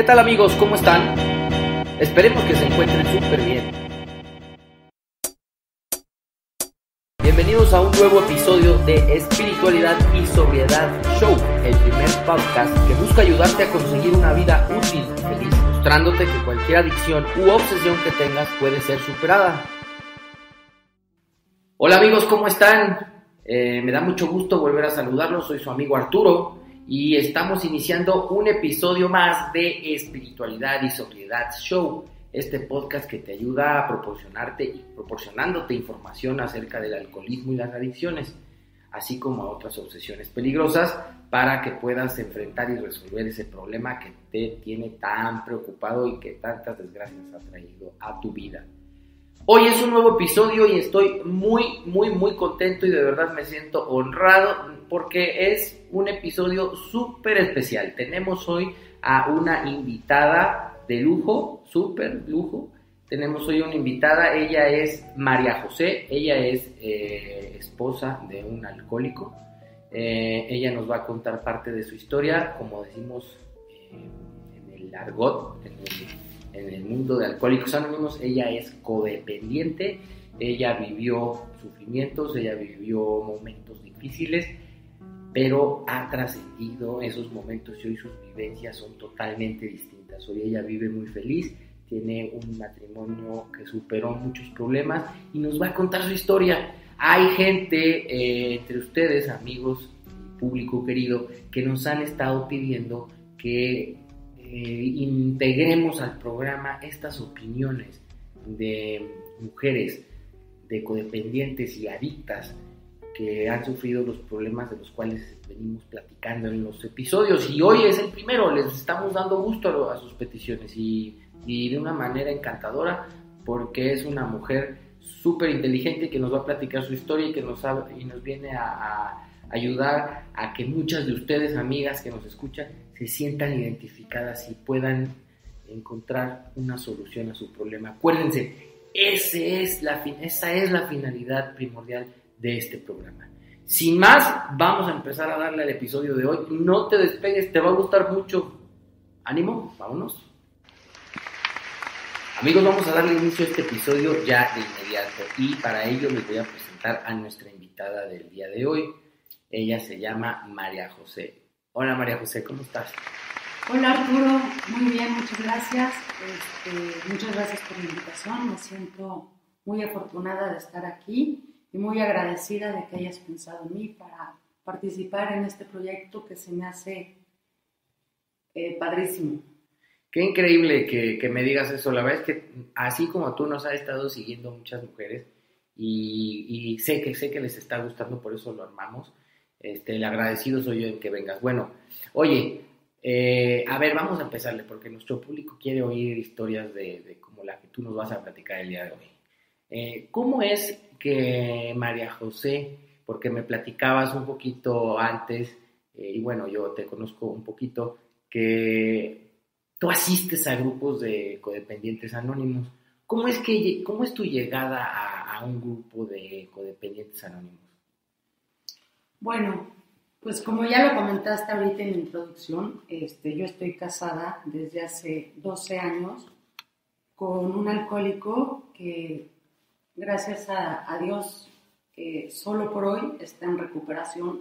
¿Qué tal amigos? ¿Cómo están? Esperemos que se encuentren súper bien. Bienvenidos a un nuevo episodio de Espiritualidad y Sobriedad Show, el primer podcast que busca ayudarte a conseguir una vida útil y feliz, mostrándote que cualquier adicción u obsesión que tengas puede ser superada. Hola amigos, ¿cómo están? Eh, me da mucho gusto volver a saludarlos, soy su amigo Arturo y estamos iniciando un episodio más de Espiritualidad y Sobriedad Show, este podcast que te ayuda a proporcionarte y proporcionándote información acerca del alcoholismo y las adicciones, así como a otras obsesiones peligrosas, para que puedas enfrentar y resolver ese problema que te tiene tan preocupado y que tantas desgracias ha traído a tu vida. Hoy es un nuevo episodio y estoy muy, muy, muy contento y de verdad me siento honrado porque es un episodio súper especial. Tenemos hoy a una invitada de lujo, súper lujo. Tenemos hoy una invitada, ella es María José, ella es eh, esposa de un alcohólico. Eh, ella nos va a contar parte de su historia, como decimos eh, en el argot, en el mundo de Alcohólicos Anónimos, ella es codependiente, ella vivió sufrimientos, ella vivió momentos difíciles pero ha trascendido esos momentos y hoy sus vivencias son totalmente distintas. Hoy ella vive muy feliz, tiene un matrimonio que superó muchos problemas y nos va a contar su historia. Hay gente eh, entre ustedes, amigos, público querido, que nos han estado pidiendo que eh, integremos al programa estas opiniones de mujeres, de codependientes y adictas que han sufrido los problemas de los cuales venimos platicando en los episodios. Y hoy es el primero, les estamos dando gusto a, sus peticiones y, de una manera encantadora porque es una mujer súper inteligente que nos va a platicar su historia y que nos, y nos viene a, ayudar a que muchas de ustedes, amigas que nos escuchan, se sientan identificadas y puedan encontrar una solución a su problema. Acuérdense, esa es la finalidad primordial de este programa. Sin más, vamos a empezar a darle al episodio de hoy. No te despegues, te va a gustar mucho. Ánimo, vámonos. Amigos, vamos a darle inicio a este episodio ya de inmediato y para ello les voy a presentar a nuestra invitada del día de hoy. Ella se llama María José. Hola María José, ¿cómo estás? Hola Arturo, muy bien, muchas gracias. Este, muchas gracias por la invitación, me siento muy afortunada de estar aquí y muy agradecida de que hayas pensado en mí para participar en este proyecto que se me hace eh, padrísimo. Qué increíble que, me digas eso. La verdad es que así como tú nos has estado siguiendo muchas mujeres y, sé que sé que les está gustando, por eso lo armamos. Este, el agradecido soy yo en que vengas. Bueno, oye, eh, a ver, vamos a empezarle porque nuestro público quiere oír historias de, de como la que tú nos vas a platicar el día de hoy. Eh, ¿Cómo es que María José, porque me platicabas un poquito antes, eh, y bueno, yo te conozco un poquito, que tú asistes a grupos de codependientes anónimos. ¿Cómo es, que, cómo es tu llegada a, a un grupo de codependientes anónimos? Bueno, pues como ya lo comentaste ahorita en la introducción, este, yo estoy casada desde hace 12 años con un alcohólico que gracias a, Dios, solo por hoy está en recuperación.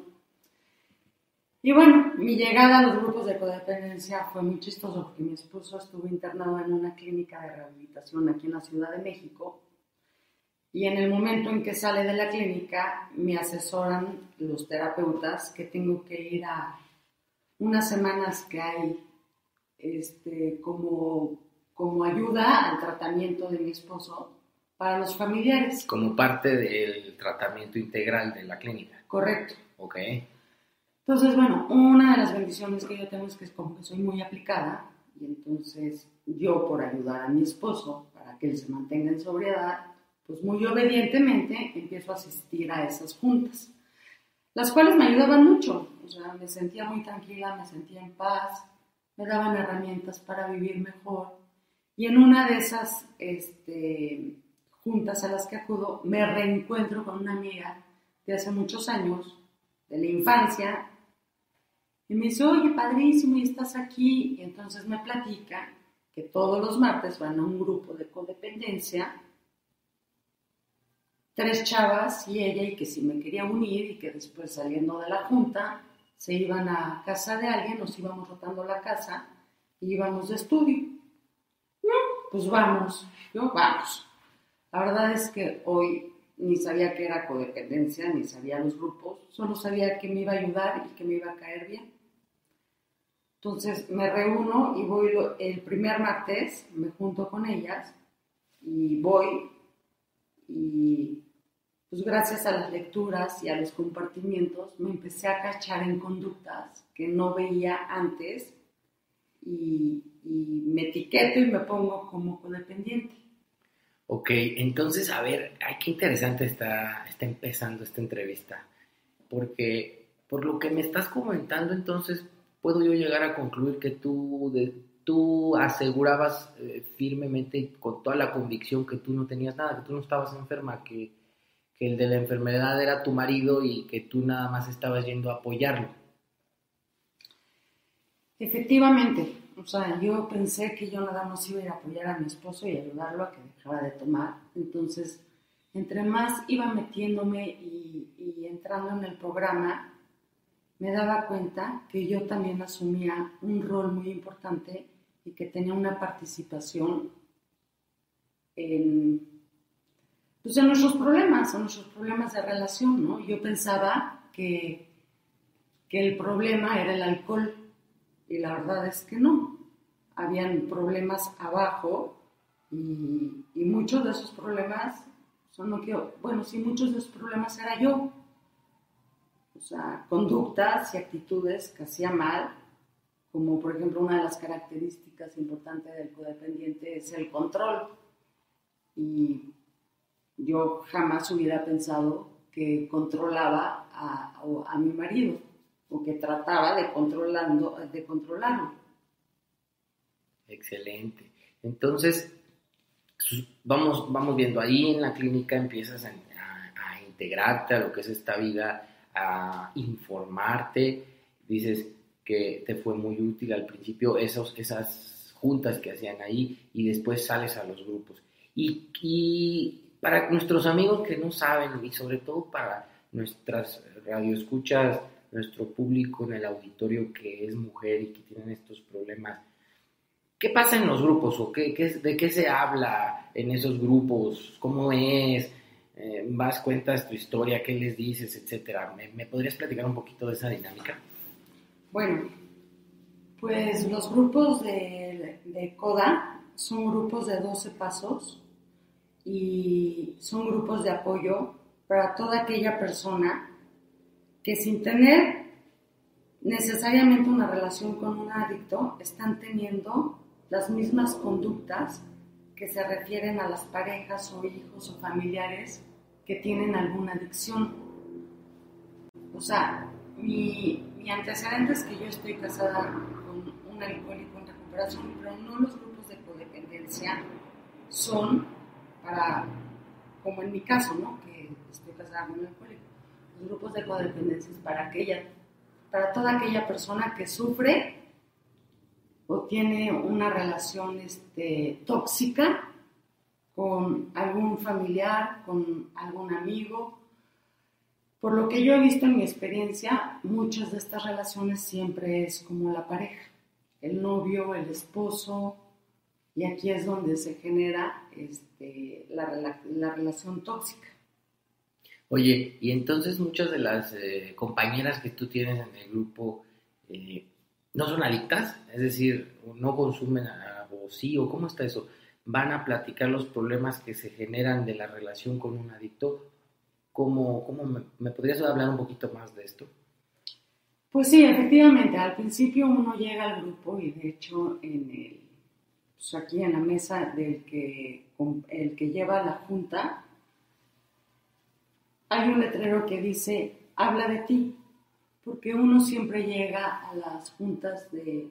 Y bueno, mi llegada a los grupos de codependencia fue muy chistoso porque mi esposo estuvo internado en una clínica de rehabilitación aquí en la Ciudad de México y en el momento en que sale de la clínica me asesoran los terapeutas que tengo que ir a unas semanas que hay este, como, como ayuda al tratamiento de mi esposo para los familiares. Como parte del tratamiento integral de la clínica. Correcto. Ok. Entonces, bueno, una de las bendiciones que yo tengo es que es como que soy muy aplicada y entonces yo por ayudar a mi esposo para que él se mantenga en sobriedad, pues muy obedientemente empiezo a asistir a esas juntas, las cuales me ayudaban mucho, o sea, me sentía muy tranquila, me sentía en paz, me daban herramientas para vivir mejor y en una de esas, este, juntas a las que acudo, me reencuentro con una amiga de hace muchos años, de la infancia, Y me dice, oye, padrísimo, y estás aquí. Y entonces me platica que todos los martes van a un grupo de codependencia, tres chavas y ella, y que si me quería unir y que después saliendo de la junta se iban a casa de alguien, nos íbamos rotando la casa y íbamos de estudio. Pues vamos, yo vamos. La verdad es que hoy ni sabía que era codependencia, ni sabía los grupos, solo sabía que me iba a ayudar y que me iba a caer bien. Entonces me reúno y voy el primer martes, me junto con ellas y voy y pues gracias a las lecturas y a los compartimientos me empecé a cachar en conductas que no veía antes y, me etiqueto y me pongo como codependiente. Ok, entonces, a ver, ay, qué interesante está, está empezando esta entrevista, porque por lo que me estás comentando, entonces, puedo yo llegar a concluir que tú, de, tú asegurabas eh, firmemente con toda la convicción que tú no tenías nada, que tú no estabas enferma, que, que el de la enfermedad era tu marido y que tú nada más estabas yendo a apoyarlo. Efectivamente, o sea, yo pensé que yo nada más iba a apoyar a mi esposo y ayudarlo a que dejara de tomar. Entonces, entre más iba metiéndome y entrando en el programa, me daba cuenta que yo también asumía un rol muy importante y que tenía una participación en pues en nuestros problemas, en nuestros problemas de relación, ¿no? Yo pensaba que, que el problema era el alcohol y la verdad es que no. Habían problemas abajo y, y muchos de esos problemas son lo que, bueno, sí, muchos de esos problemas era yo. O sea, conductas y actitudes que hacía mal, como por ejemplo una de las características importantes del codependiente es el control. Y yo jamás hubiera pensado que controlaba a, a, mi marido o que trataba de, controlando, de controlarlo. Excelente. Entonces, vamos, vamos viendo, ahí en la clínica empiezas a, a, integrarte a lo que es esta vida, a informarte, dices que te fue muy útil al principio esos, esas juntas que hacían ahí y después sales a los grupos. Y, y para nuestros amigos que no saben y sobre todo para nuestras radioescuchas, nuestro público en el auditorio que es mujer y que tienen estos problemas, ¿qué pasa en los grupos o qué, de qué se habla en esos grupos? ¿Cómo es? Eh, ¿Vas, cuentas tu historia? ¿Qué les dices? Etcétera. ¿Me, podrías platicar un poquito de esa dinámica? Bueno, pues los grupos de, de CODA son grupos de 12 pasos y son grupos de apoyo para toda aquella persona que sin tener necesariamente una relación con un adicto están teniendo las mismas conductas que se refieren a las parejas o hijos o familiares que tienen alguna adicción. O sea, mi, mi antecedente es que yo estoy casada con un alcohólico en recuperación, pero no los grupos de codependencia son para, como en mi caso, ¿no? que estoy casada con un alcohólico, los grupos de codependencia para aquella, para toda aquella persona que sufre o tiene una relación este, tóxica con algún familiar, con algún amigo. Por lo que yo he visto en mi experiencia, muchas de estas relaciones siempre es como la pareja, el novio, el esposo, y aquí es donde se genera este, la, la, relación tóxica. Oye, y entonces muchas de las eh, compañeras que tú tienes en el grupo eh, no son adictas, es decir, no consumen a, o sí, o cómo está eso, van a platicar los problemas que se generan de la relación con un adicto. ¿Cómo, cómo me, me podrías hablar un poquito más de esto? Pues sí, efectivamente, al principio uno llega al grupo y de hecho en el pues, aquí en la mesa del que, el que lleva la junta, hay un letrero que dice, habla de ti, porque uno siempre llega a las juntas de,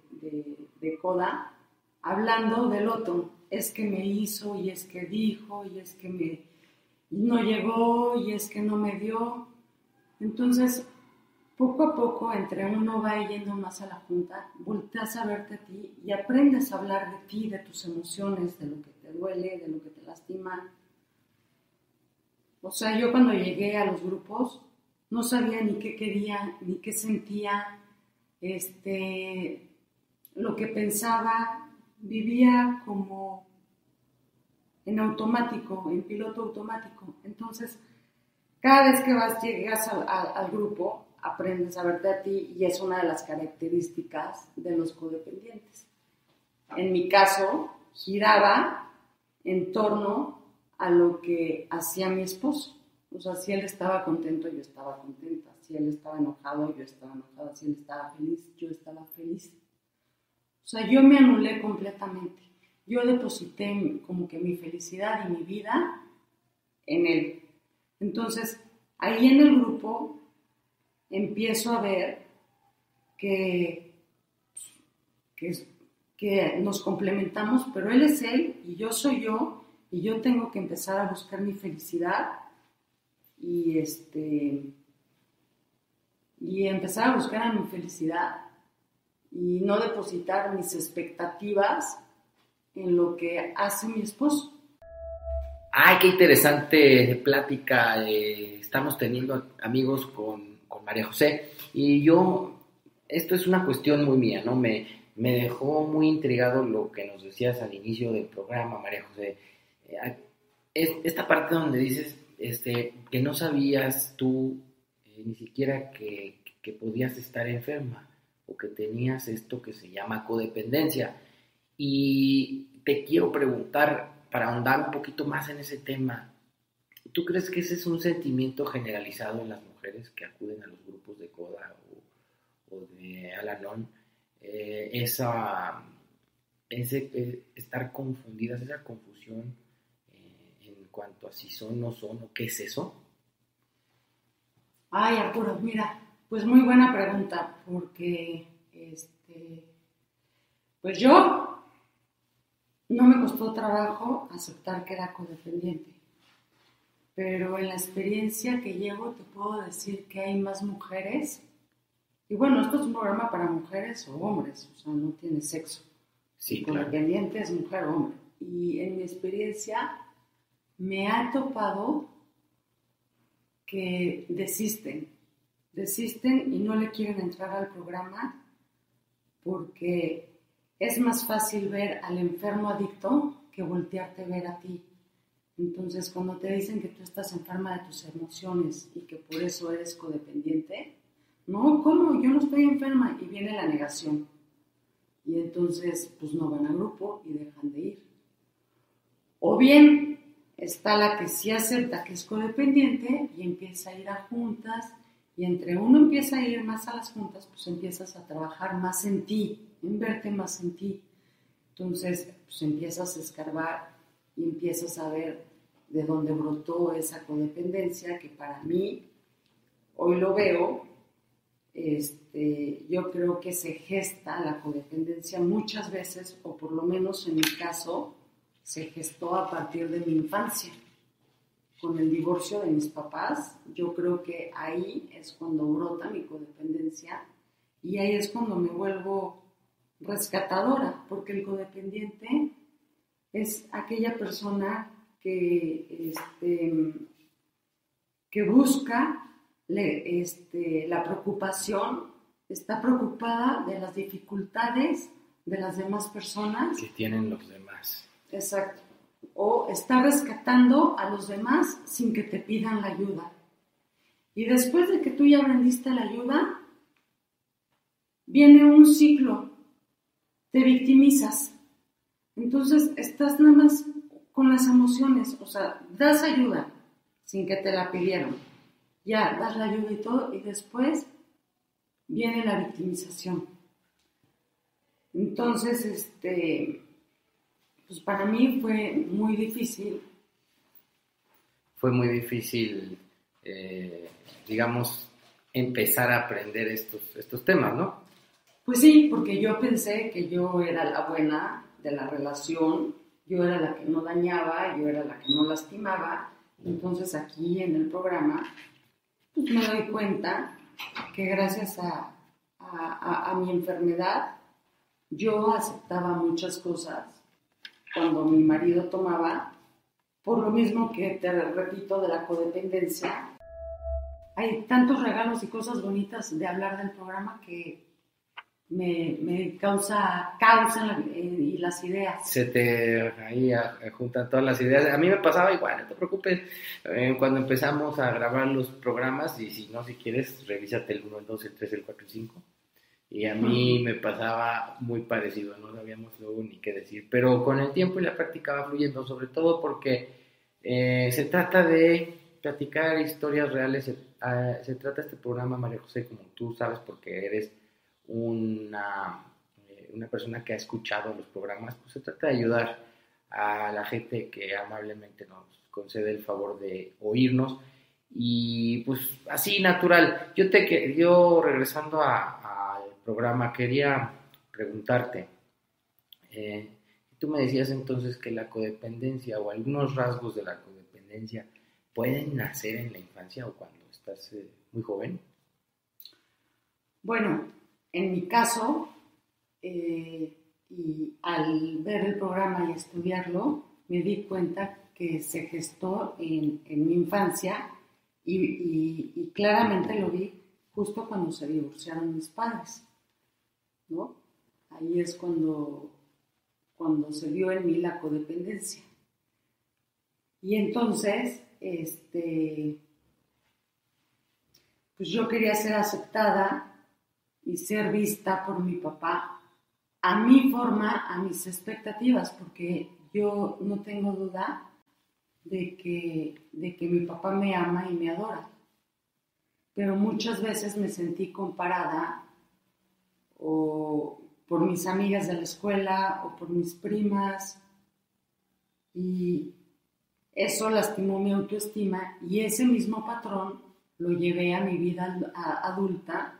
de, CODA hablando del otro, es que me hizo y es que dijo y es que me no llegó y es que no me dio. Entonces, poco a poco, entre uno va yendo más a la junta, volteas a verte a ti y aprendes a hablar de ti, de tus emociones, de lo que te duele, de lo que te lastima. O sea, yo cuando llegué a los grupos no sabía ni qué quería, ni qué sentía, este, lo que pensaba, vivía como en automático, en piloto automático. Entonces, cada vez que vas, llegas al, grupo, aprendes a verte a ti y es una de las características de los codependientes. En mi caso, giraba en torno a lo que hacía mi esposo. O sea, si él estaba contento, yo estaba contenta. Si él estaba enojado, yo estaba enojada. Si él estaba feliz, yo estaba feliz. O sea, yo me anulé completamente. Yo deposité como que mi felicidad y mi vida en él. Entonces, ahí en el grupo empiezo a ver que, que, nos complementamos, pero él es él y yo soy yo y yo tengo que empezar a buscar mi felicidad y este y empezar a buscar a mi felicidad y no depositar mis expectativas en lo que hace mi esposo. Ay, qué interesante plática eh, estamos teniendo amigos con, con, María José. Y yo, esto es una cuestión muy mía, ¿no? Me, me dejó muy intrigado lo que nos decías al inicio del programa, María José. Eh, esta parte donde dices este, que no sabías tú eh, ni siquiera que, que podías estar enferma o que tenías esto que se llama codependencia. Y te quiero preguntar, para ahondar un poquito más en ese tema, ¿tú crees que ese es un sentimiento generalizado en las mujeres que acuden a los grupos de CODA o, de Alanon? Eh, esa, ese, eh, estar confundidas, esa confusión eh, en cuanto a si son, no son o qué es eso? Ay, Arturo, mira, pues muy buena pregunta, porque este, pues yo no me costó trabajo aceptar que era codependiente, pero en la experiencia que llevo te puedo decir que hay más mujeres, y bueno, esto es un programa para mujeres o hombres, o sea, no tiene sexo. Sí, codependiente es mujer o hombre. Y en mi experiencia me ha topado que desisten, desisten y no le quieren entrar al programa porque es más fácil ver al enfermo adicto que voltearte a ver a ti. Entonces, cuando te dicen que tú estás enferma de tus emociones y que por eso eres codependiente, no, ¿cómo? Yo no estoy enferma y viene la negación. Y entonces, pues no van al grupo y dejan de ir. O bien está la que sí acepta que es codependiente y empieza a ir a juntas y entre uno empieza a ir más a las juntas, pues empiezas a trabajar más en ti, en verte más en ti. Entonces, pues empiezas a escarbar y empiezas a ver de dónde brotó esa codependencia que para mí, hoy lo veo, este, yo creo que se gesta la codependencia muchas veces, o por lo menos en mi caso, se gestó a partir de mi infancia. Con el divorcio de mis papás, yo creo que ahí es cuando brota mi codependencia y ahí es cuando me vuelvo rescatadora, porque el codependiente es aquella persona que, este, que busca este, la preocupación, está preocupada de las dificultades de las demás personas. Que tienen los demás. Exacto. O está rescatando a los demás sin que te pidan la ayuda. Y después de que tú ya aprendiste la ayuda, viene un ciclo te victimizas. Entonces estás nada más con las emociones, o sea, das ayuda sin que te la pidieron. Ya, das la ayuda y todo, y después viene la victimización. Entonces, este, pues para mí fue muy difícil. Fue muy difícil, eh, digamos, empezar a aprender estos, estos temas, ¿no? Pues sí, porque yo pensé que yo era la buena de la relación, yo era la que no dañaba, yo era la que no lastimaba. Entonces aquí en el programa pues me doy cuenta que gracias a, a, a, mi enfermedad yo aceptaba muchas cosas cuando mi marido tomaba, por lo mismo que te repito de la codependencia. Hay tantos regalos y cosas bonitas de hablar del programa que me, me causa causa y las ideas. Se te ahí juntan todas las ideas. A mí me pasaba igual, no te preocupes. Eh, cuando empezamos a grabar los programas, y si no, si quieres, revísate el 1, el 2, el 3, el 4, el 5. Y a mí me pasaba muy parecido, no sabíamos luego ni qué decir. Pero con el tiempo y la práctica va fluyendo, sobre todo porque eh, se trata de platicar historias reales. Se, ah, se trata este programa, María José, como tú sabes, porque eres una, eh, una persona que ha escuchado los programas, pues se trata de ayudar a la gente que amablemente nos concede el favor de oírnos y pues así natural. Yo te yo regresando al programa quería preguntarte, eh, tú me decías entonces que la codependencia o algunos rasgos de la codependencia pueden nacer en la infancia o cuando estás eh, muy joven. Bueno, en mi caso, eh, y al ver el programa y estudiarlo, me di cuenta que se gestó en, mi infancia y, claramente lo vi justo cuando se divorciaron mis padres, ¿no? Ahí es cuando, cuando se vio en mí la codependencia. Y entonces, este, pues yo quería ser aceptada y ser vista por mi papá a mi forma, a mis expectativas, porque yo no tengo duda de que, de que mi papá me ama y me adora. Pero muchas veces me sentí comparada o por mis amigas de la escuela o por mis primas y eso lastimó mi autoestima y ese mismo patrón lo llevé a mi vida adulta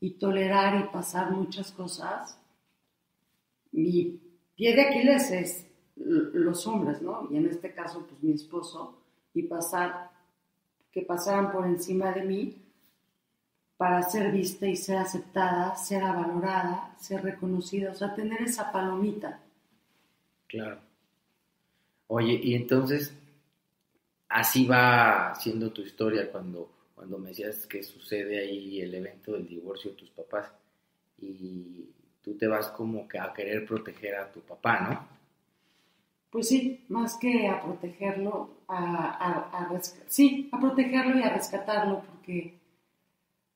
y tolerar y pasar muchas cosas, mi pie de Aquiles es los hombres, ¿no? Y en este caso, pues mi esposo, y pasar, que pasaran por encima de mí para ser vista y ser aceptada, ser valorada, ser reconocida, o sea, tener esa palomita. Claro. Oye, y entonces, así va siendo tu historia cuando cuando me decías que sucede ahí el evento del divorcio de tus papás y tú te vas como que a querer proteger a tu papá, ¿no? Pues sí, más que a protegerlo, a, sí, a protegerlo y a rescatarlo, porque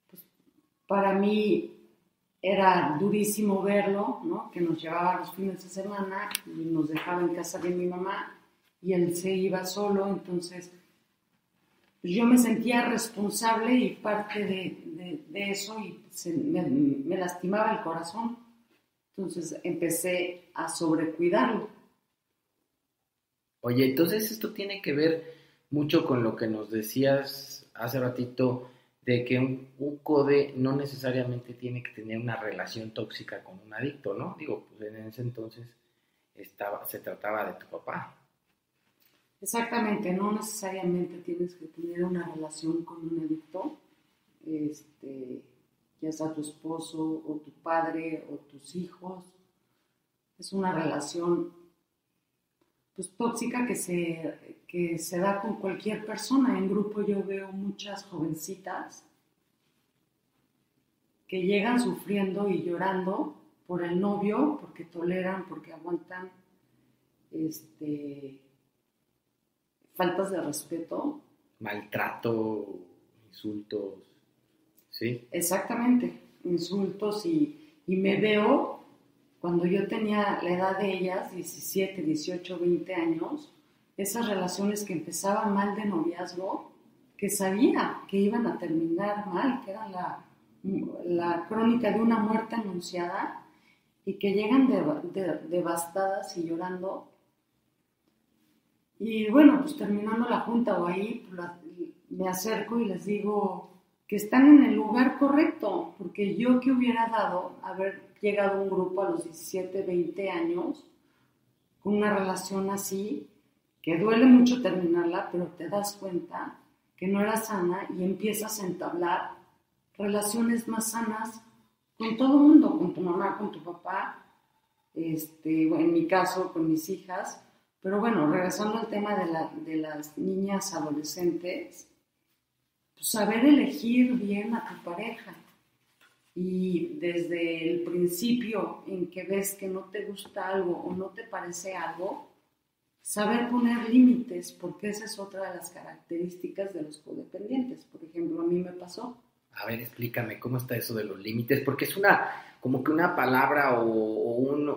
pues, para mí era durísimo verlo, ¿no? Que nos llevaba los fines de semana y nos dejaba en casa de mi mamá y él se iba solo, entonces yo me sentía responsable y parte de, eso y me, lastimaba el corazón. Entonces empecé a sobrecuidarlo. Oye, entonces esto tiene que ver mucho con lo que nos decías hace ratito de que un, un, CODE no necesariamente tiene que tener una relación tóxica con un adicto, ¿no? Digo, pues en ese entonces estaba, se trataba de tu papá. Exactamente, no necesariamente tienes que tener una relación con un adicto, este, ya sea tu esposo o tu padre o tus hijos. Es una relación pues, tóxica que se, que se da con cualquier persona. En grupo yo veo muchas jovencitas que llegan sufriendo y llorando por el novio, porque toleran, porque aguantan este, faltas de respeto. Maltrato, insultos, ¿sí? Exactamente, insultos y, y me veo cuando yo tenía la edad de ellas, 17, 18, 20 años, esas relaciones que empezaban mal de noviazgo, que sabía que iban a terminar mal, que eran la, la crónica de una muerte anunciada y que llegan devastadas y llorando y bueno, pues terminando la junta o ahí, pues, me acerco y les digo que están en el lugar correcto, porque yo que hubiera dado haber llegado a un grupo a los 17, 20 años con una relación así, que duele mucho terminarla, pero te das cuenta que no era sana y empiezas a entablar relaciones más sanas con todo mundo, con tu mamá, con tu papá, este, en mi caso con mis hijas. Pero bueno, regresando al tema de, la, de las niñas adolescentes, pues saber elegir bien a tu pareja. Y desde el principio en que ves que no te gusta algo o no te parece algo, saber poner límites, porque esa es otra de las características de los codependientes. Por ejemplo, a mí me pasó. A ver, explícame cómo está eso de los límites, porque es una, como que una palabra o,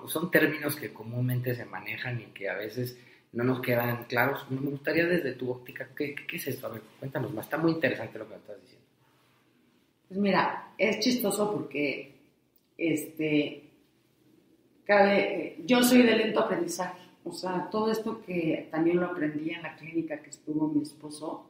son términos que comúnmente se manejan y que a veces no nos quedan claros. Me gustaría desde tu óptica, ¿qué, qué es esto? A ver, cuéntanos más, está muy interesante lo que me estás diciendo. Pues mira, es chistoso porque este, cabe, yo soy de lento aprendizaje. O sea, todo esto que también lo aprendí en la clínica que estuvo mi esposo,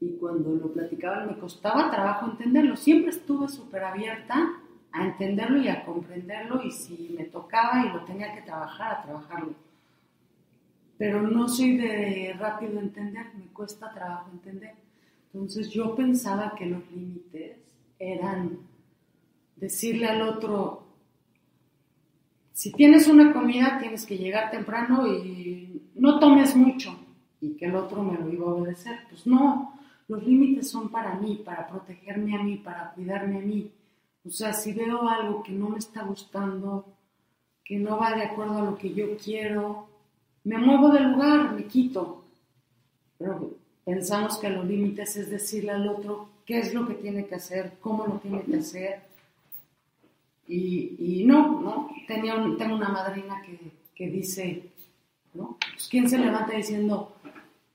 y cuando lo platicaban me costaba trabajo entenderlo. Siempre estuve súper abierta a entenderlo y a comprenderlo, y si me tocaba y lo tenía que trabajar, a trabajarlo. Pero no soy de rápido entender, me cuesta trabajo entender. Entonces yo pensaba que los límites eran decirle al otro, si tienes una comida tienes que llegar temprano y no tomes mucho y que el otro me lo iba a obedecer. Pues no, los límites son para mí, para protegerme a mí, para cuidarme a mí. O sea, si veo algo que no me está gustando, que no va de acuerdo a lo que yo quiero, me muevo del lugar, me quito. Pero pensamos que los límites es decirle al otro qué es lo que tiene que hacer, cómo lo tiene que hacer y, no, ¿no? Tengo una madrina que, dice, ¿no? Pues, ¿quién se levanta diciendo,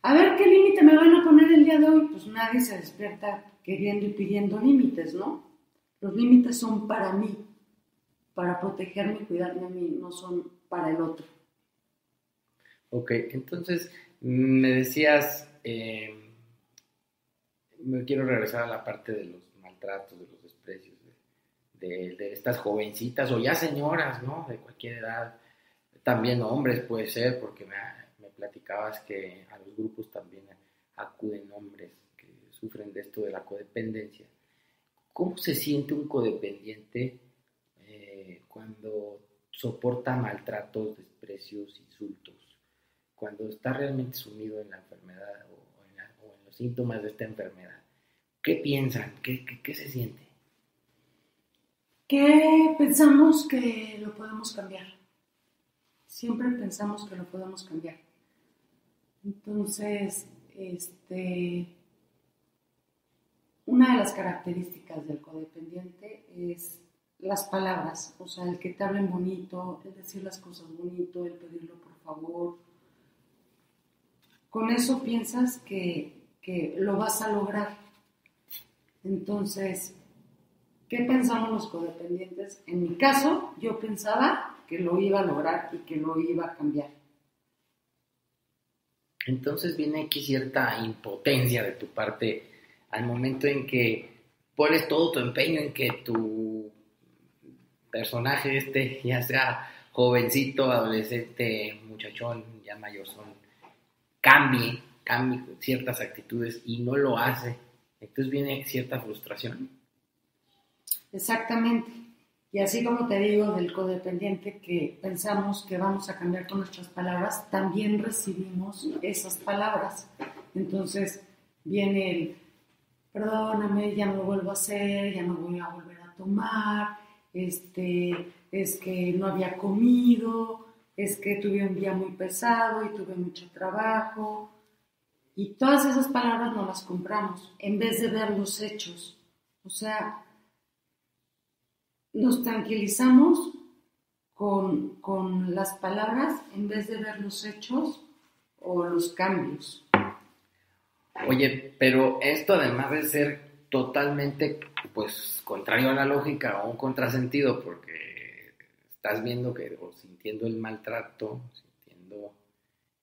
a ver qué límite me van a poner el día de hoy? Pues nadie se despierta queriendo y pidiendo límites, ¿no? Los límites son para mí, para protegerme y cuidarme a mí, no son para el otro. Ok, entonces me decías, eh, me quiero regresar a la parte de los maltratos, de los desprecios de, estas jovencitas o ya señoras, ¿no? De cualquier edad, también hombres puede ser, porque me platicabas que a los grupos también acuden hombres que sufren de esto de la codependencia. ¿Cómo se siente un codependiente eh, cuando soporta maltratos, desprecios, insultos? Cuando está realmente sumido en la enfermedad o en, los síntomas de esta enfermedad. ¿Qué piensan? qué, qué se siente? que pensamos que lo podemos cambiar. Siempre pensamos que lo podemos cambiar. Entonces, este, una de las características del codependiente es las palabras, o sea, el que te hablen bonito, el decir las cosas bonito, el pedirlo por favor. Con eso piensas que, que lo vas a lograr. Entonces, ¿Qué pensamos los codependientes? En mi caso, yo pensaba que lo iba a lograr y que lo iba a cambiar. Entonces viene aquí cierta impotencia de tu parte al momento en que pones todo tu empeño en que tu personaje este, ya sea jovencito, adolescente, muchachón, ya mayor son, cambie, cambie ciertas actitudes y no lo hace. Entonces viene cierta frustración. Exactamente. Y así como te digo del codependiente que pensamos que vamos a cambiar con nuestras palabras, también recibimos esas palabras. Entonces viene el, perdóname, ya no lo vuelvo a hacer, ya no voy a volver a tomar, este, es que no había comido, es que tuve un día muy pesado y tuve mucho trabajo. Y todas esas palabras no las compramos en vez de ver los hechos. O sea, nos tranquilizamos con, con, las palabras en vez de ver los hechos o los cambios. Oye, pero esto además de ser totalmente pues contrario a la lógica o un contrasentido porque estás viendo que o sintiendo el maltrato, sintiendo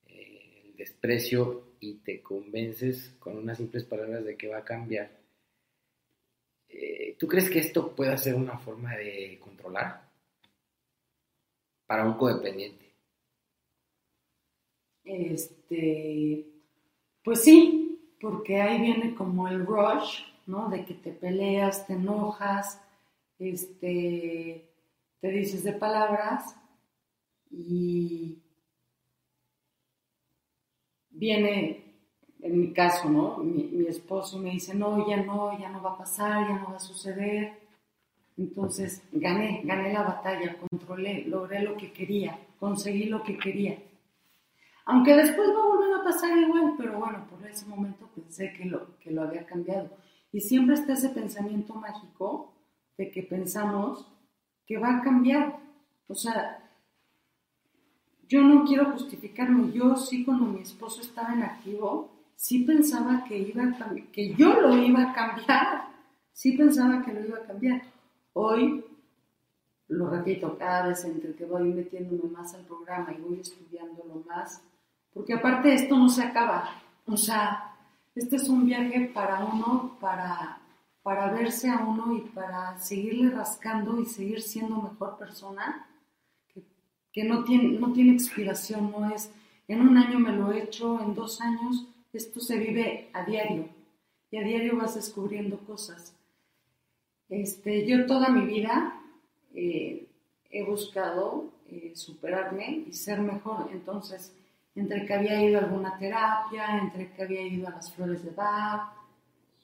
eh, el desprecio y te convences con unas simples palabras de que va a cambiar eh, ¿Tú crees que esto pueda ser una forma de controlar para un codependiente? Este, pues sí, porque ahí viene como el rush ¿no? De que te peleas, te enojas, este, te dices de palabras y viene, en mi caso, ¿no? Mi, mi, esposo me dice, no, ya no, ya no va a pasar, ya no va a suceder. Entonces gané, gané la batalla, controlé, logré lo que quería, conseguí lo que quería. Aunque después a volver a pasar igual, pero bueno, por ese momento pensé que lo, que lo había cambiado. Y siempre está ese pensamiento mágico de que pensamos que va a cambiar. O sea, yo no quiero justificarme. Yo sí, cuando mi esposo estaba en activo, sí pensaba que, iba a que yo lo iba a cambiar. Sí pensaba que lo iba a cambiar. Hoy, lo repito, cada vez entre que voy metiéndome más al programa y voy estudiándolo más, porque aparte esto no se acaba. O sea, este es un viaje para uno, para, para verse a uno y para seguirle rascando y seguir siendo mejor persona que no tiene, no tiene expiración, no es en un año me lo he hecho, en dos años, esto se vive a diario y a diario vas descubriendo cosas. Este, yo toda mi vida eh, he buscado eh, superarme y ser mejor, entonces entre que había ido a alguna terapia, entre que había ido a las flores de Bach,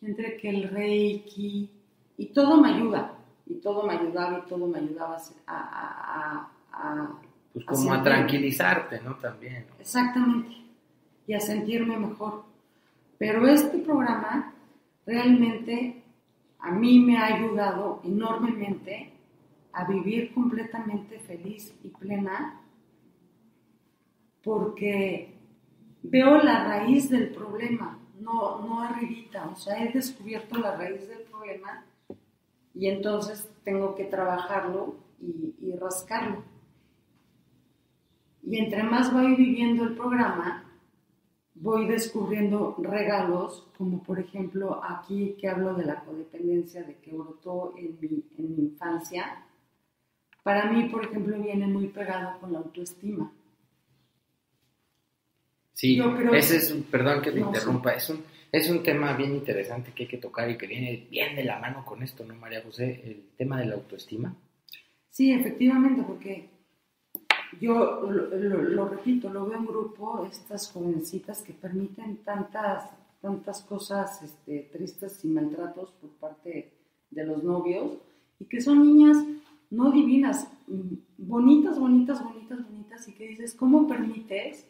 entre que el reiki, y todo me ayuda, y todo me ayudaba y todo me ayudaba a, a pues como a, tranquilizarte, ¿no? También. Exactamente. Y a sentirme mejor. Pero este programa realmente a mí me ha ayudado enormemente a vivir completamente feliz y plena porque veo la raíz del problema, no, no arribita, o sea, he descubierto la raíz del problema y entonces tengo que trabajarlo y, y rascarlo. Y entre más voy viviendo el programa, voy descubriendo regalos, como por ejemplo aquí que hablo de la codependencia, de que brotó en mi, en mi infancia. Para mí, por ejemplo, viene muy pegado con la autoestima. Sí, ese es un, perdón que te interrumpa, es, un, es un tema bien interesante que hay que tocar y que viene bien de la mano con esto, ¿no, María José? El tema de la autoestima. Sí, efectivamente, porque yo lo, repito, lo veo en grupo, estas jovencitas que permiten tantas, tantas cosas este, tristes y maltratos por parte de los novios y que son niñas no divinas, bonitas, bonitas, bonitas, bonitas y que dices, ¿cómo permites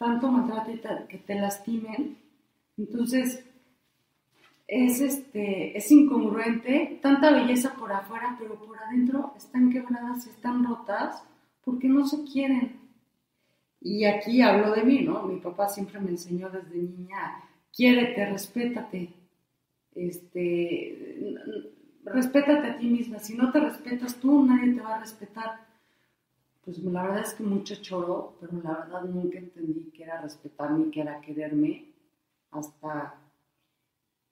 tanto maltrato y que te lastimen? Entonces, es, este, es incongruente, tanta belleza por afuera, pero por adentro están quebradas, están rotas porque no se quieren. Y aquí hablo de mí, ¿no? Mi papá siempre me enseñó desde niña, quiérete, respétate, este, respétate a ti misma. Si no te respetas tú, nadie te va a respetar. Pues la verdad es que mucho choro, pero la verdad nunca entendí que era respetarme, que era quererme, hasta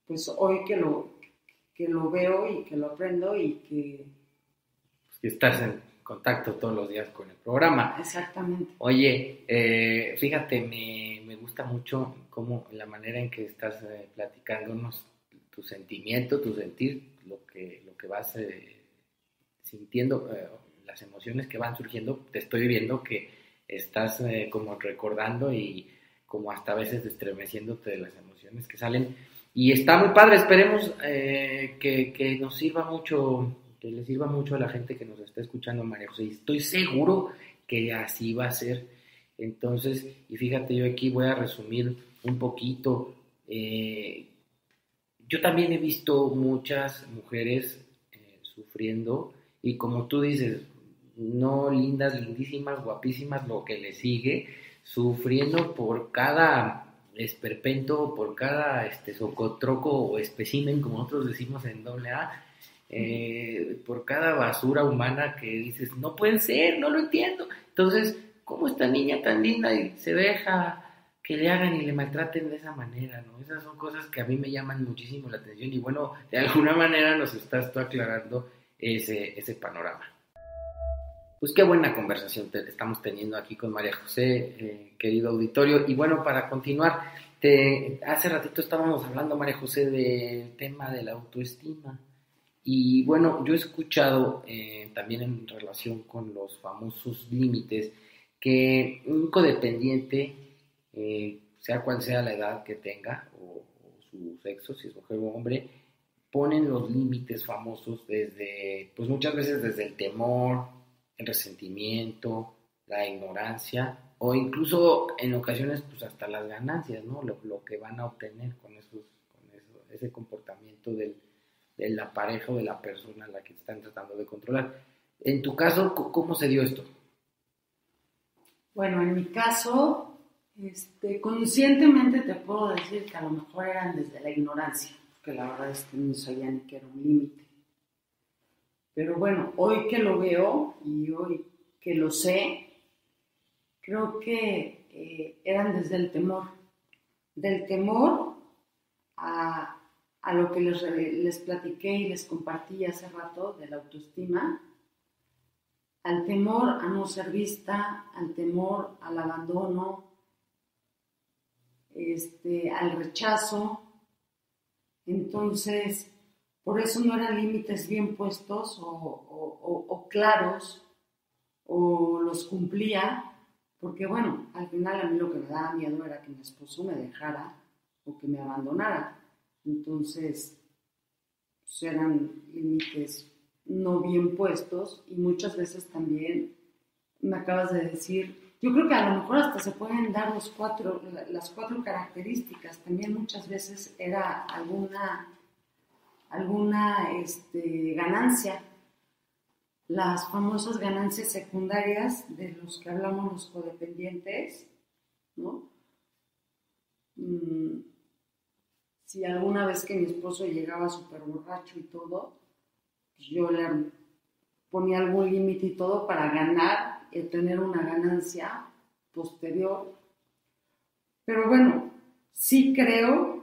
pues hoy que lo, que lo veo y que lo aprendo y que... Pues estás en, contacto todos los días con el programa. Exactamente. Oye, eh, fíjate, me, me, gusta mucho cómo la manera en que estás eh, platicándonos tu sentimiento, tu sentir, lo que, lo que vas eh, sintiendo, las emociones que van surgiendo, te estoy viendo que estás como recordando y como hasta a veces estremeciéndote de las emociones que salen. Y está muy padre, esperemos que, que nos sirva mucho que le sirva mucho a la gente que nos está escuchando, María José. Estoy seguro que así va a ser. Entonces, y fíjate, yo aquí voy a resumir un poquito. Eh, yo también he visto muchas mujeres eh, sufriendo y como tú dices, no lindas, lindísimas, guapísimas, lo que le sigue, sufriendo por cada esperpento, por cada este, socotroco o especimen, como nosotros decimos en doble A, eh, por cada basura humana que dices, no pueden ser, no lo entiendo. Entonces, ¿cómo esta niña tan linda se deja que le hagan y le maltraten de esa manera? ¿no? Esas son cosas que a mí me llaman muchísimo la atención y bueno, de alguna manera nos estás tú aclarando ese, ese panorama. Pues qué buena conversación estamos teniendo aquí con María José, eh, querido auditorio. Y bueno, para continuar, te, hace ratito estábamos hablando, María José, del tema de la autoestima. Y bueno, yo he escuchado eh, también en relación con los famosos límites que un codependiente, eh, sea cual sea la edad que tenga o, su sexo, si es mujer o hombre, ponen los límites famosos desde, pues muchas veces desde el temor, el resentimiento, la ignorancia o incluso en ocasiones pues hasta las ganancias, ¿no? Lo, que van a obtener con, esos, con ese comportamiento del, de la pareja o de la persona a la que están tratando de controlar. En tu caso, ¿cómo se dio esto? Bueno, en mi caso, este, conscientemente te puedo decir que a lo mejor eran desde la ignorancia, porque la verdad es que no sabía ni que era un límite. Pero bueno, hoy que lo veo y hoy que lo sé, creo que eh, eran desde el temor, del temor a, a lo que les, les, platiqué y les compartí hace rato de la autoestima, al temor a no ser vista, al temor al abandono, este, al rechazo. Entonces, por eso no eran límites bien puestos o, claros, o los cumplía, porque bueno, al final a mí lo que me daba miedo era que mi esposo me dejara o que me abandonara. Entonces, pues, eran límites no bien puestos y muchas veces también me acabas de decir, yo creo que a lo mejor hasta se pueden dar los cuatro, las cuatro características. También muchas veces era alguna, alguna este, ganancia las famosas ganancias secundarias de los que hablamos los codependientes, ¿no? Mm, si alguna vez que mi esposo llegaba súper borracho y todo, pues yo le ponía algún límite y todo para ganar y tener una ganancia posterior. Pero bueno, sí creo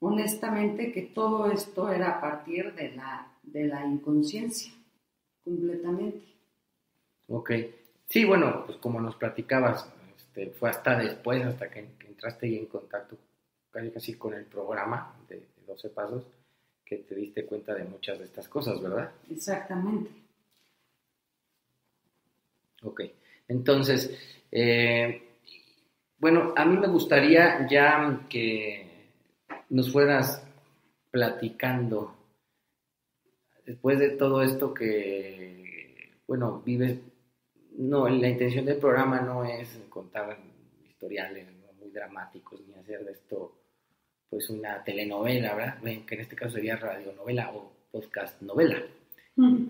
honestamente que todo esto era a partir de la, de la inconsciencia completamente. Ok. Sí, bueno, pues como nos platicabas, este, fue hasta después, hasta que, entraste ahí en contacto casi, casi con el programa de, 12 Pasos, que te diste cuenta de muchas de estas cosas, ¿verdad? Exactamente. Ok. Entonces, eh, bueno, a mí me gustaría ya que nos fueras platicando después de todo esto que, bueno, vives, no, la intención del programa no es contar historiales muy dramáticos ni hacer de esto pues una telenovela, ¿verdad? Que en este caso sería radionovela o podcast novela.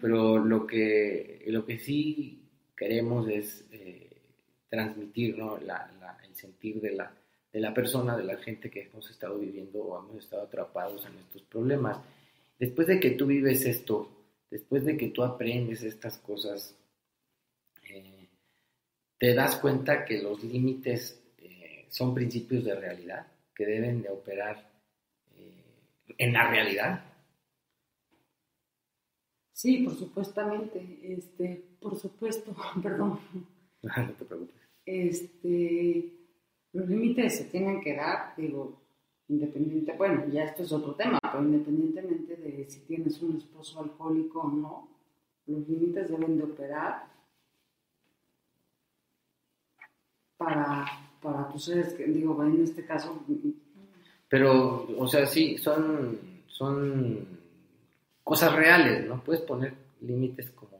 Pero lo que, lo que sí queremos es eh, transmitir ¿no? la, el sentir de la, de la persona, de la gente que hemos estado viviendo o hemos estado atrapados en estos problemas después de que tú vives esto, después de que tú aprendes estas cosas, eh, te das cuenta que los límites eh, son principios de realidad que deben de operar eh, en la realidad. Sí, por supuestamente, este, por supuesto, perdón. no te preocupes. Este, los límites se tienen que dar, digo, independiente, bueno, ya esto es otro tema, pero independientemente de si tienes un esposo alcohólico o no, los límites deben de operar para, para tus seres, que, digo, en este caso... Pero, o sea, sí, son, son cosas reales, ¿no? Puedes poner límites como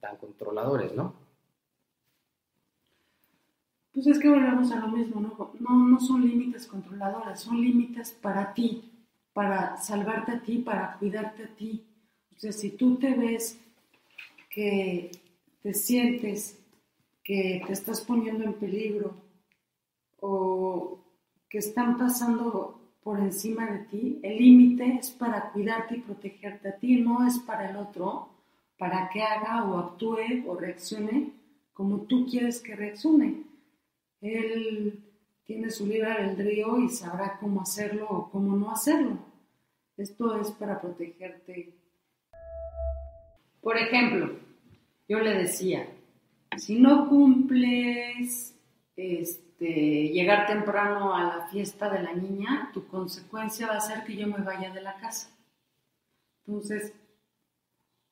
tan controladores, ¿no? Pues es que volvemos a lo mismo, ¿no? No, no son límites controladores, son límites para ti, para salvarte a ti, para cuidarte a ti. O sea, si tú te ves que te sientes que te estás poniendo en peligro o que están pasando por encima de ti, el límite es para cuidarte y protegerte a ti, no es para el otro, para que haga o actúe o reaccione como tú quieres que reaccione. Él tiene su libre albedrío y sabrá cómo hacerlo o cómo no hacerlo. Esto es para protegerte. Por ejemplo, yo le decía, si no cumples este, llegar temprano a la fiesta de la niña, tu consecuencia va a ser que yo me vaya de la casa. Entonces,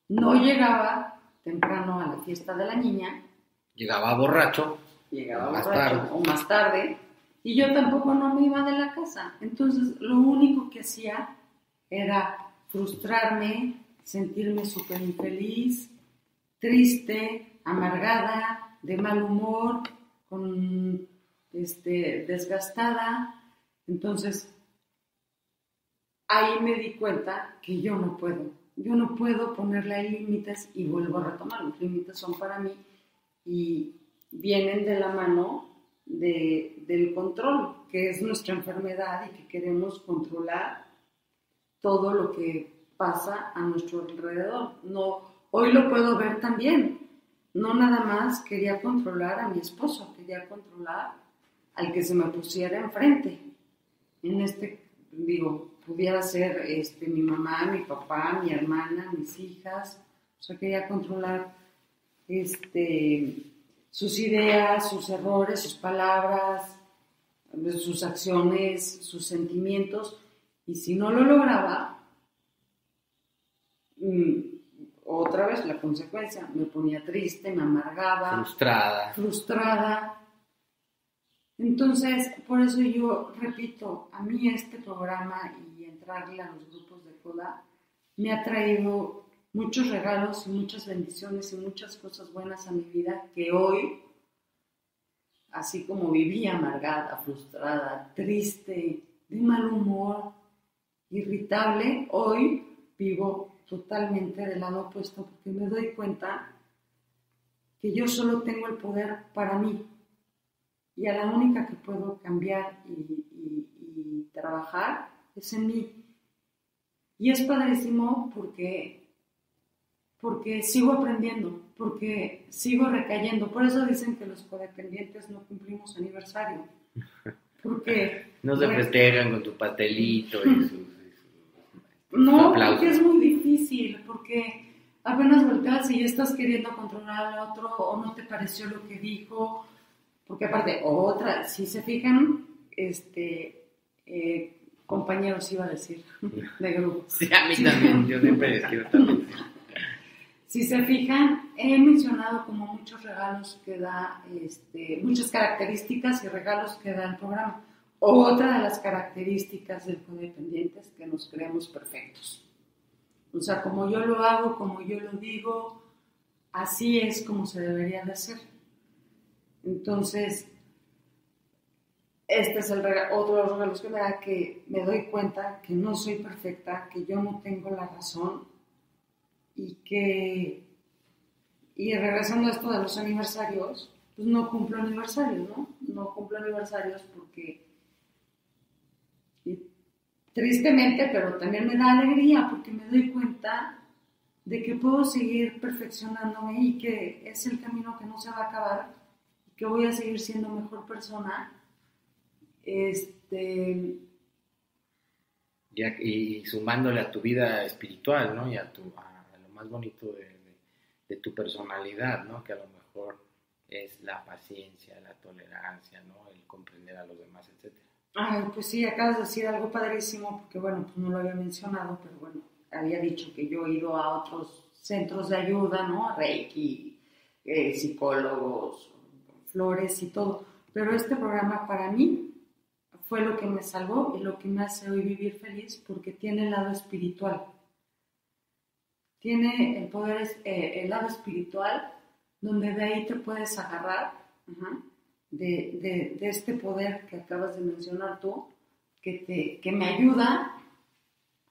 no llegaba temprano a la fiesta de la niña. Llegaba borracho. Llegaba más borracho tarde. o más tarde. Y yo tampoco no me iba de la casa. Entonces, lo único que hacía era frustrarme, sentirme súper infeliz, triste, amargada, de mal humor, con, este, desgastada. Entonces, ahí me di cuenta que yo no puedo. Yo no puedo ponerle límites y vuelvo a retomar. Los límites son para mí y vienen de la mano de, del control, que es nuestra enfermedad y que queremos controlar todo lo que pasa a nuestro alrededor. No, hoy lo puedo ver también. No nada más quería controlar a mi esposo, quería controlar al que se me pusiera enfrente. En este, digo, pudiera ser este, mi mamá, mi papá, mi hermana, mis hijas. O sea, quería controlar este, sus ideas, sus errores, sus palabras, sus acciones, sus sentimientos. Y si no lo lograba, mm, otra vez la consecuencia, me ponía triste, me amargaba. Frustrada. Frustrada. Entonces, por eso yo repito, a mí este programa y entrarle a los grupos de CODA me ha traído muchos regalos y muchas bendiciones y muchas cosas buenas a mi vida que hoy, así como vivía amargada, frustrada, triste, de mal humor, irritable, hoy vivo totalmente del lado opuesto porque me doy cuenta que yo solo tengo el poder para mí y a la única que puedo cambiar y, trabajar es en mí. Y es padrísimo porque, porque sigo aprendiendo, porque sigo recayendo. Por eso dicen que los codependientes no cumplimos aniversario. Porque... no se festejan con tu pastelito y sus no, porque es muy difícil, porque apenas volteas y ya estás queriendo controlar al otro o no te pareció lo que dijo, porque aparte, otra, si se fijan, este, eh, compañeros iba a decir, de grupo. Sí, a mí también, yo siempre les quiero también. Si se fijan, he mencionado como muchos regalos que da, este, muchas características y regalos que da el programa. Otra de las características del codependiente es que nos creemos perfectos. O sea, como yo lo hago, como yo lo digo, así es como se debería de hacer. Entonces, este es el otro de los regalos que me da que me doy cuenta que no soy perfecta, que yo no tengo la razón y que, y regresando a esto de los aniversarios, pues no cumplo aniversarios, ¿no? No cumplo aniversarios porque tristemente, pero también me da alegría porque me doy cuenta de que puedo seguir perfeccionándome y que es el camino que no se va a acabar que voy a seguir siendo mejor persona. Este, y, sumándole a tu vida espiritual, ¿no? Y a, tu, más bonito de, de, tu personalidad, ¿no? Que a lo mejor es la paciencia, la tolerancia, ¿no? El comprender a los demás, etcétera. Ay, pues sí, acabas de decir algo padrísimo, porque bueno, pues no lo había mencionado, pero bueno, había dicho que yo he ido a otros centros de ayuda, ¿no? Reiki, eh, psicólogos, flores y todo. Pero este programa para mí fue lo que me salvó y lo que me hace hoy vivir feliz porque tiene el lado espiritual. Tiene el poder, eh, el lado espiritual, donde de ahí te puedes agarrar de, este poder que acabas de mencionar tú, que, te, que me ayuda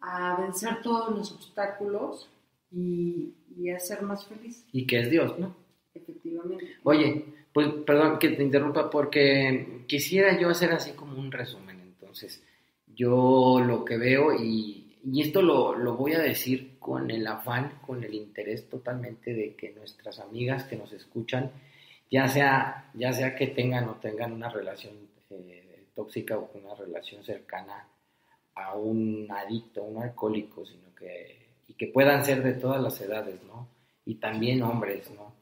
a vencer todos los obstáculos y, a ser más feliz. Y que es Dios, ¿no? Efectivamente. Oye, pues perdón que te interrumpa porque quisiera yo hacer así como un resumen. Entonces, yo lo que veo y, y esto lo, lo, voy a decir con el afán, con el interés totalmente de que nuestras amigas que nos escuchan ya sea, ya sea que tengan o tengan una relación eh, tóxica o una relación cercana a un adicto, un alcohólico, sino que, y que puedan ser de todas las edades, ¿no? Y también hombres, ¿no?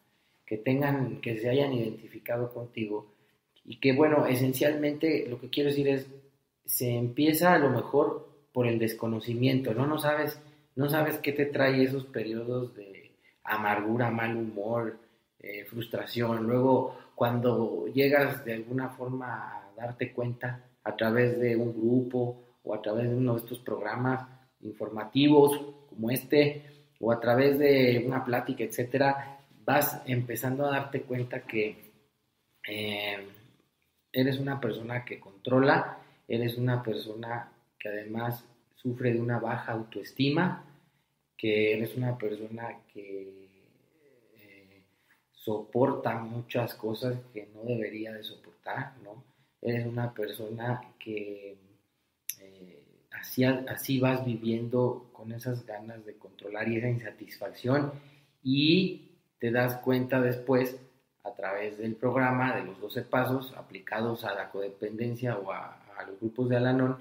Que tengan, que se hayan identificado contigo, y que bueno, esencialmente lo que quiero decir es, se empieza a lo mejor por el desconocimiento, ¿no? No sabes, no sabes qué te trae esos periodos de amargura, mal humor, eh, frustración. Luego, cuando llegas de alguna forma a darte cuenta a través de un grupo o a través de uno de estos programas informativos como este, o a través de una plática, etcétera, vas empezando a darte cuenta que eh, eres una persona que controla, eres una persona que además sufre de una baja autoestima, que eres una persona que eh, soporta muchas cosas que no debería de soportar, ¿no? Eres una persona que eh, así, así vas viviendo con esas ganas de controlar y esa insatisfacción y te das cuenta después a través del programa de los 12 pasos aplicados a la codependencia o a, los grupos de Alanón,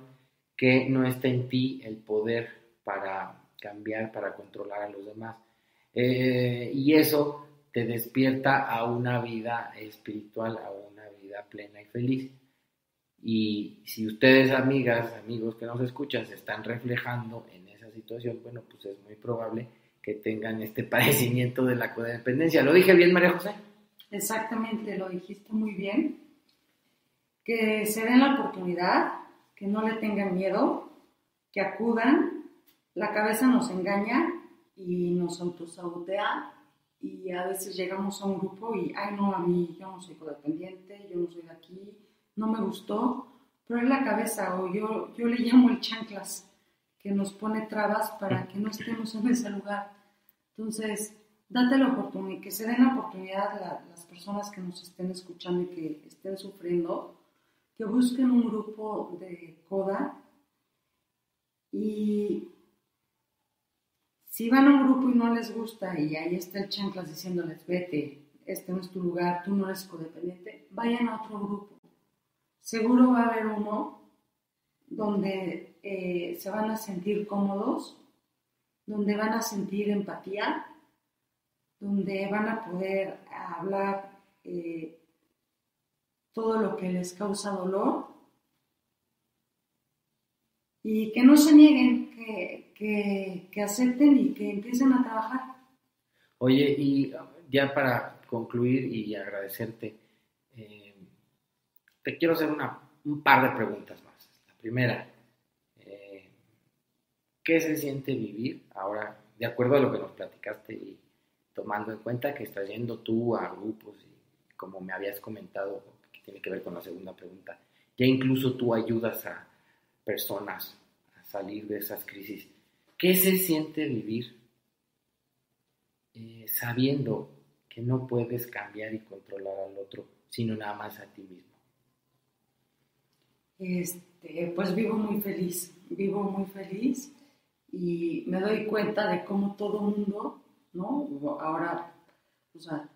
que no está en ti el poder para cambiar, para controlar a los demás. Eh, y eso te despierta a una vida espiritual, a una vida plena y feliz. Y si ustedes, amigas, amigos que nos escuchan, se están reflejando en esa situación, bueno, pues es muy probable que tengan este padecimiento de la codependencia. ¿Lo dije bien, María José? Exactamente, lo dijiste muy bien. Que se den la oportunidad, que no le tengan miedo, que acudan. La cabeza nos engaña y nos autosabotea y a veces llegamos a un grupo y, ay no, a mí yo no soy codependiente, yo no soy de aquí, no me gustó, pero es la cabeza o yo, yo le llamo el chanclas que nos pone trabas para que no estemos en ese lugar. Entonces, date la oportunidad, que se den la oportunidad a las personas que nos estén escuchando y que estén sufriendo, que busquen un grupo de coda y si van a un grupo y no les gusta y ahí está el chanclas diciéndoles, vete, este no es tu lugar, tú no eres codependiente, vayan a otro grupo. Seguro va a haber uno donde eh, se van a sentir cómodos, donde van a sentir empatía, donde van a poder hablar eh, todo lo que les causa dolor y que no se nieguen, que, que, acepten y que empiecen a trabajar. Oye, y ya para concluir y agradecerte, eh, te quiero hacer una, un par de preguntas más. La primera, eh, ¿qué se siente vivir ahora, de acuerdo a lo que nos platicaste y tomando en cuenta que estás yendo tú a grupos y como me habías comentado, que tiene que ver con la segunda pregunta, ya incluso tú ayudas a personas a salir de esas crisis. ¿Qué se siente vivir eh, sabiendo que no puedes cambiar y controlar al otro, sino nada más a ti mismo? Este, pues vivo muy feliz, vivo muy feliz y me doy cuenta de cómo todo mundo ¿no? Ahora, o sea,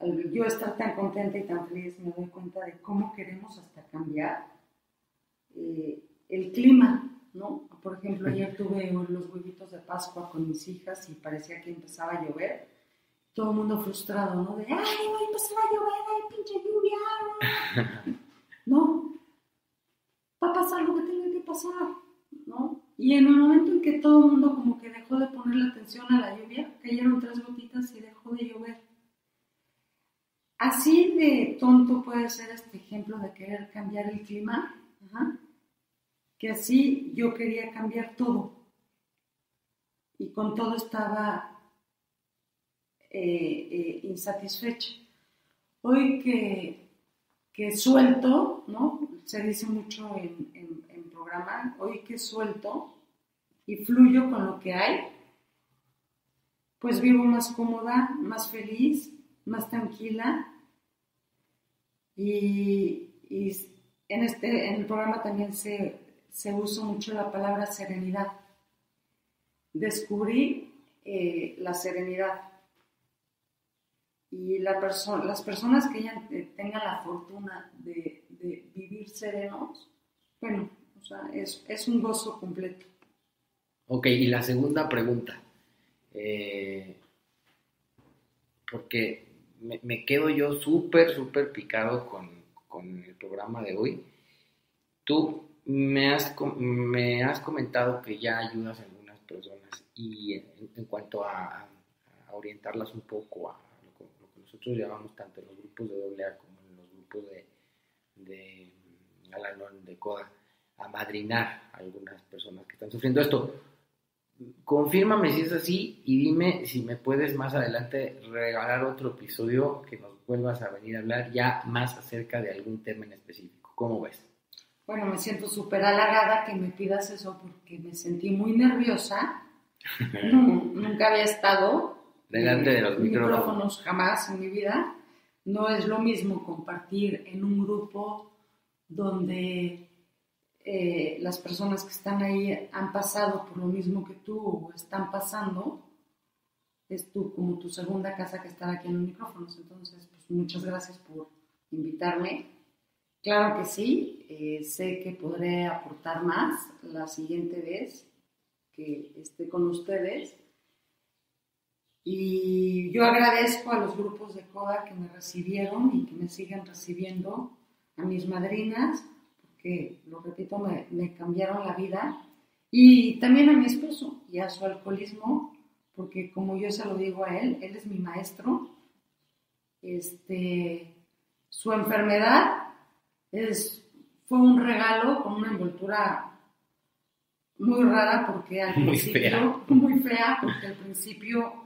al yo estar tan contenta y tan feliz, me doy cuenta de cómo queremos hasta cambiar eh, el clima, ¿no? Por ejemplo, ayer tuve los huevitos de Pascua con mis hijas y parecía que empezaba a llover. Todo el mundo frustrado, ¿no? De, ay, va a empezar a llover, ay, pinche lluvia. no, va a pasar lo que tenga que pasar, ¿no? Y en el momento en que todo el mundo como que dejó de ponerle atención a la lluvia, cayeron tres gotitas y dejó de llover. Así de tonto puede ser este ejemplo de querer cambiar el clima, que así yo quería cambiar todo. Y con todo estaba eh, eh, insatisfecha. Hoy que, que, suelto, ¿no? Se dice mucho en, en hoy que suelto y fluyo con lo que hay, pues vivo más cómoda, más feliz, más tranquila. Y, en, este, en el programa también se, se usa mucho la palabra serenidad. Descubrí eh, la serenidad. Y la las personas que ya tengan la fortuna de, de vivir serenos, bueno, o sea, es, es un gozo completo. Ok, y la segunda pregunta. Eh, porque me, quedo yo súper, súper picado con, programa de hoy. Tú me has, me has comentado que ya ayudas a algunas personas y en, cuanto a, orientarlas un poco a lo que, nosotros llamamos tanto en los grupos de AA como en los grupos de, de, de CODA, a madrinar a algunas personas que están sufriendo esto. Confírmame si es así y dime si me puedes más adelante regalar otro episodio que nos vuelvas a venir a hablar ya más acerca de algún tema en específico. ¿Cómo ves? Bueno, me siento súper halagada que me pidas eso porque me sentí muy nerviosa. nunca había estado delante de los micrófonos. jamás en mi vida. No es lo mismo compartir en un grupo donde eh, las personas que están ahí han pasado por lo mismo que tú o están pasando. Es tú como tu segunda casa que estar aquí en los micrófonos. Entonces, pues muchas gracias por invitarme Claro que sí, eh, sé que podré aportar más la siguiente vez que esté con ustedes. Y yo agradezco a los grupos de CODA que me recibieron y que me siguen recibiendo, a mis madrinas, porque, lo repito, me, me cambiaron la vida, y también a mi esposo y a su alcoholismo, porque como yo se lo digo a él, él es mi maestro, este, su enfermedad es, fue un regalo con una envoltura muy rara porque al muy principio, fea. muy fea, porque al principio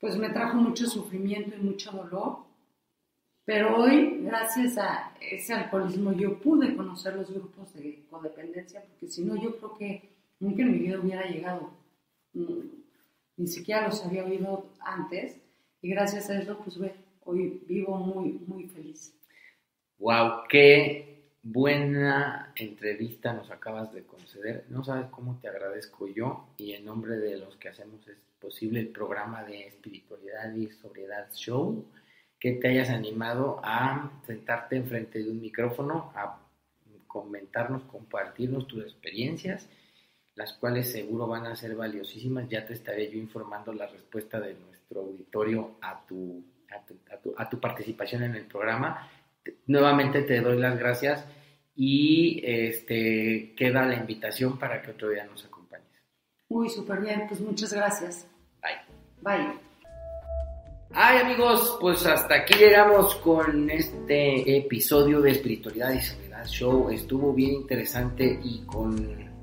pues me trajo mucho sufrimiento y mucho dolor. Pero hoy, gracias a ese alcoholismo, yo pude conocer los grupos de codependencia, porque si no, yo creo que nunca en mi vida hubiera llegado. Mm, ni siquiera los había oído antes. Y gracias a eso, pues hoy vivo muy, muy feliz. Wow, qué buena entrevista nos acabas de conceder. No sabes cómo te agradezco yo y en nombre de los que hacemos es posible el programa de espiritualidad y sobriedad show, que te hayas animado a sentarte enfrente de un micrófono, a comentarnos, compartirnos tus experiencias, las cuales seguro van a ser valiosísimas. Ya te estaré yo informando la respuesta de nuestro auditorio a tu, a tu, a tu, a tu participación en el programa nuevamente te doy las gracias y este, queda la invitación para que otro día nos acompañes. Uy, súper bien, pues muchas gracias. Bye. Bye. Ay amigos, pues hasta aquí llegamos con este episodio de Espiritualidad y Soledad Show. Estuvo bien interesante y con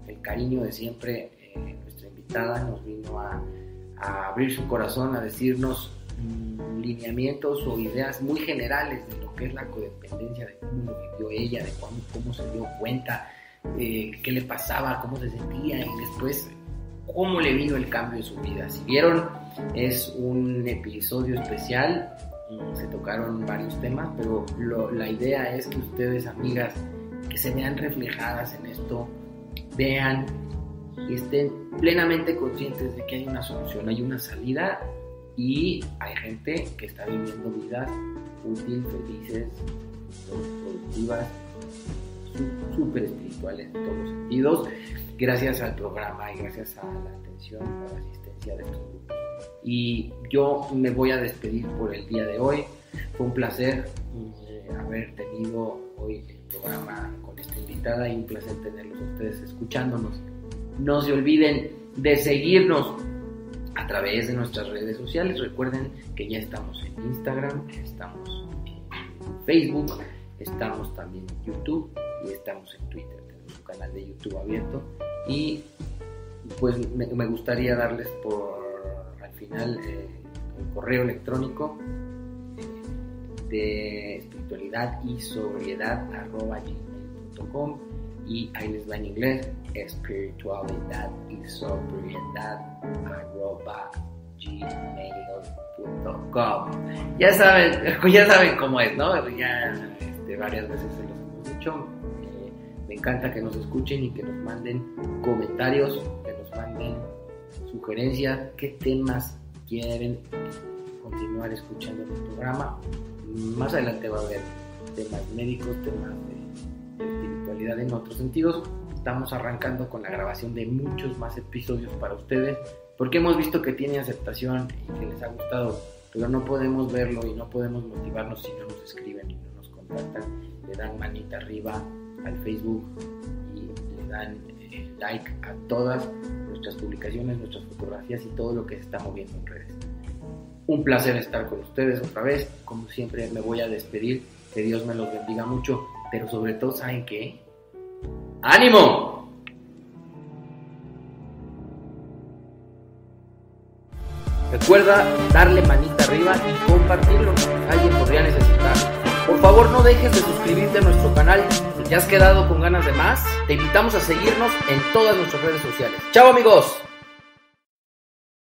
el cariño de siempre eh, nuestra invitada nos vino a, abrir su corazón, a decirnos mm, lineamientos o ideas muy generales de que es la codependencia, de cómo lo vivió ella, de cómo, cómo se dio cuenta, eh, qué le pasaba, cómo se sentía y después cómo le vino el cambio en su vida. Si vieron, es un episodio especial, se tocaron varios temas, pero la idea es que ustedes, amigas, que se vean reflejadas en esto, vean y estén plenamente conscientes de que hay una solución, hay una salida y hay gente que está viviendo vidas útil, felices, productivas, súper espirituales en todos los sentidos, gracias al programa y gracias a la atención, a la asistencia de estos grupos. Y yo me voy a despedir por el día de hoy. Fue un placer eh, haber tenido hoy el programa con esta invitada y un placer tenerlos ustedes escuchándonos. No se olviden de seguirnos a través de nuestras redes sociales. Recuerden que ya estamos en Instagram, estamos en Facebook, estamos también en YouTube y estamos en Twitter. Tenemos un canal de YouTube abierto y pues me, gustaría darles por final eh, el correo electrónico de espiritualidad y sobriedad arroba gmail.com y ahí les va en inglés espiritualidad y sobriedad arroba gmail.com ya saben ya saben cómo es no ya este, varias veces se los hemos dicho. Eh, me encanta que nos escuchen y que nos manden comentarios que nos manden sugerencias qué temas quieren continuar escuchando en el programa más adelante va a haber temas médicos temas de espiritualidad en otros sentidos. Estamos arrancando con la grabación de muchos más episodios para ustedes, porque hemos visto que tiene aceptación y que les ha gustado, pero no podemos verlo y no podemos motivarnos si no nos escriben y no nos contactan. le dan manita arriba al Facebook y le dan eh, like a todas nuestras publicaciones, nuestras fotografías y todo lo que se está moviendo en redes. Un placer estar con ustedes otra vez. Como siempre me voy a despedir. Que Dios me los bendiga mucho. Pero sobre todo, ¿saben qué? ¡Ánimo! Recuerda darle manita arriba y compartirlo. Alguien podría necesitarlo. Por favor, no dejes de suscribirte a nuestro canal. Te has quedado con ganas de más, te invitamos a seguirnos en todas nuestras redes sociales. ¡Chao amigos!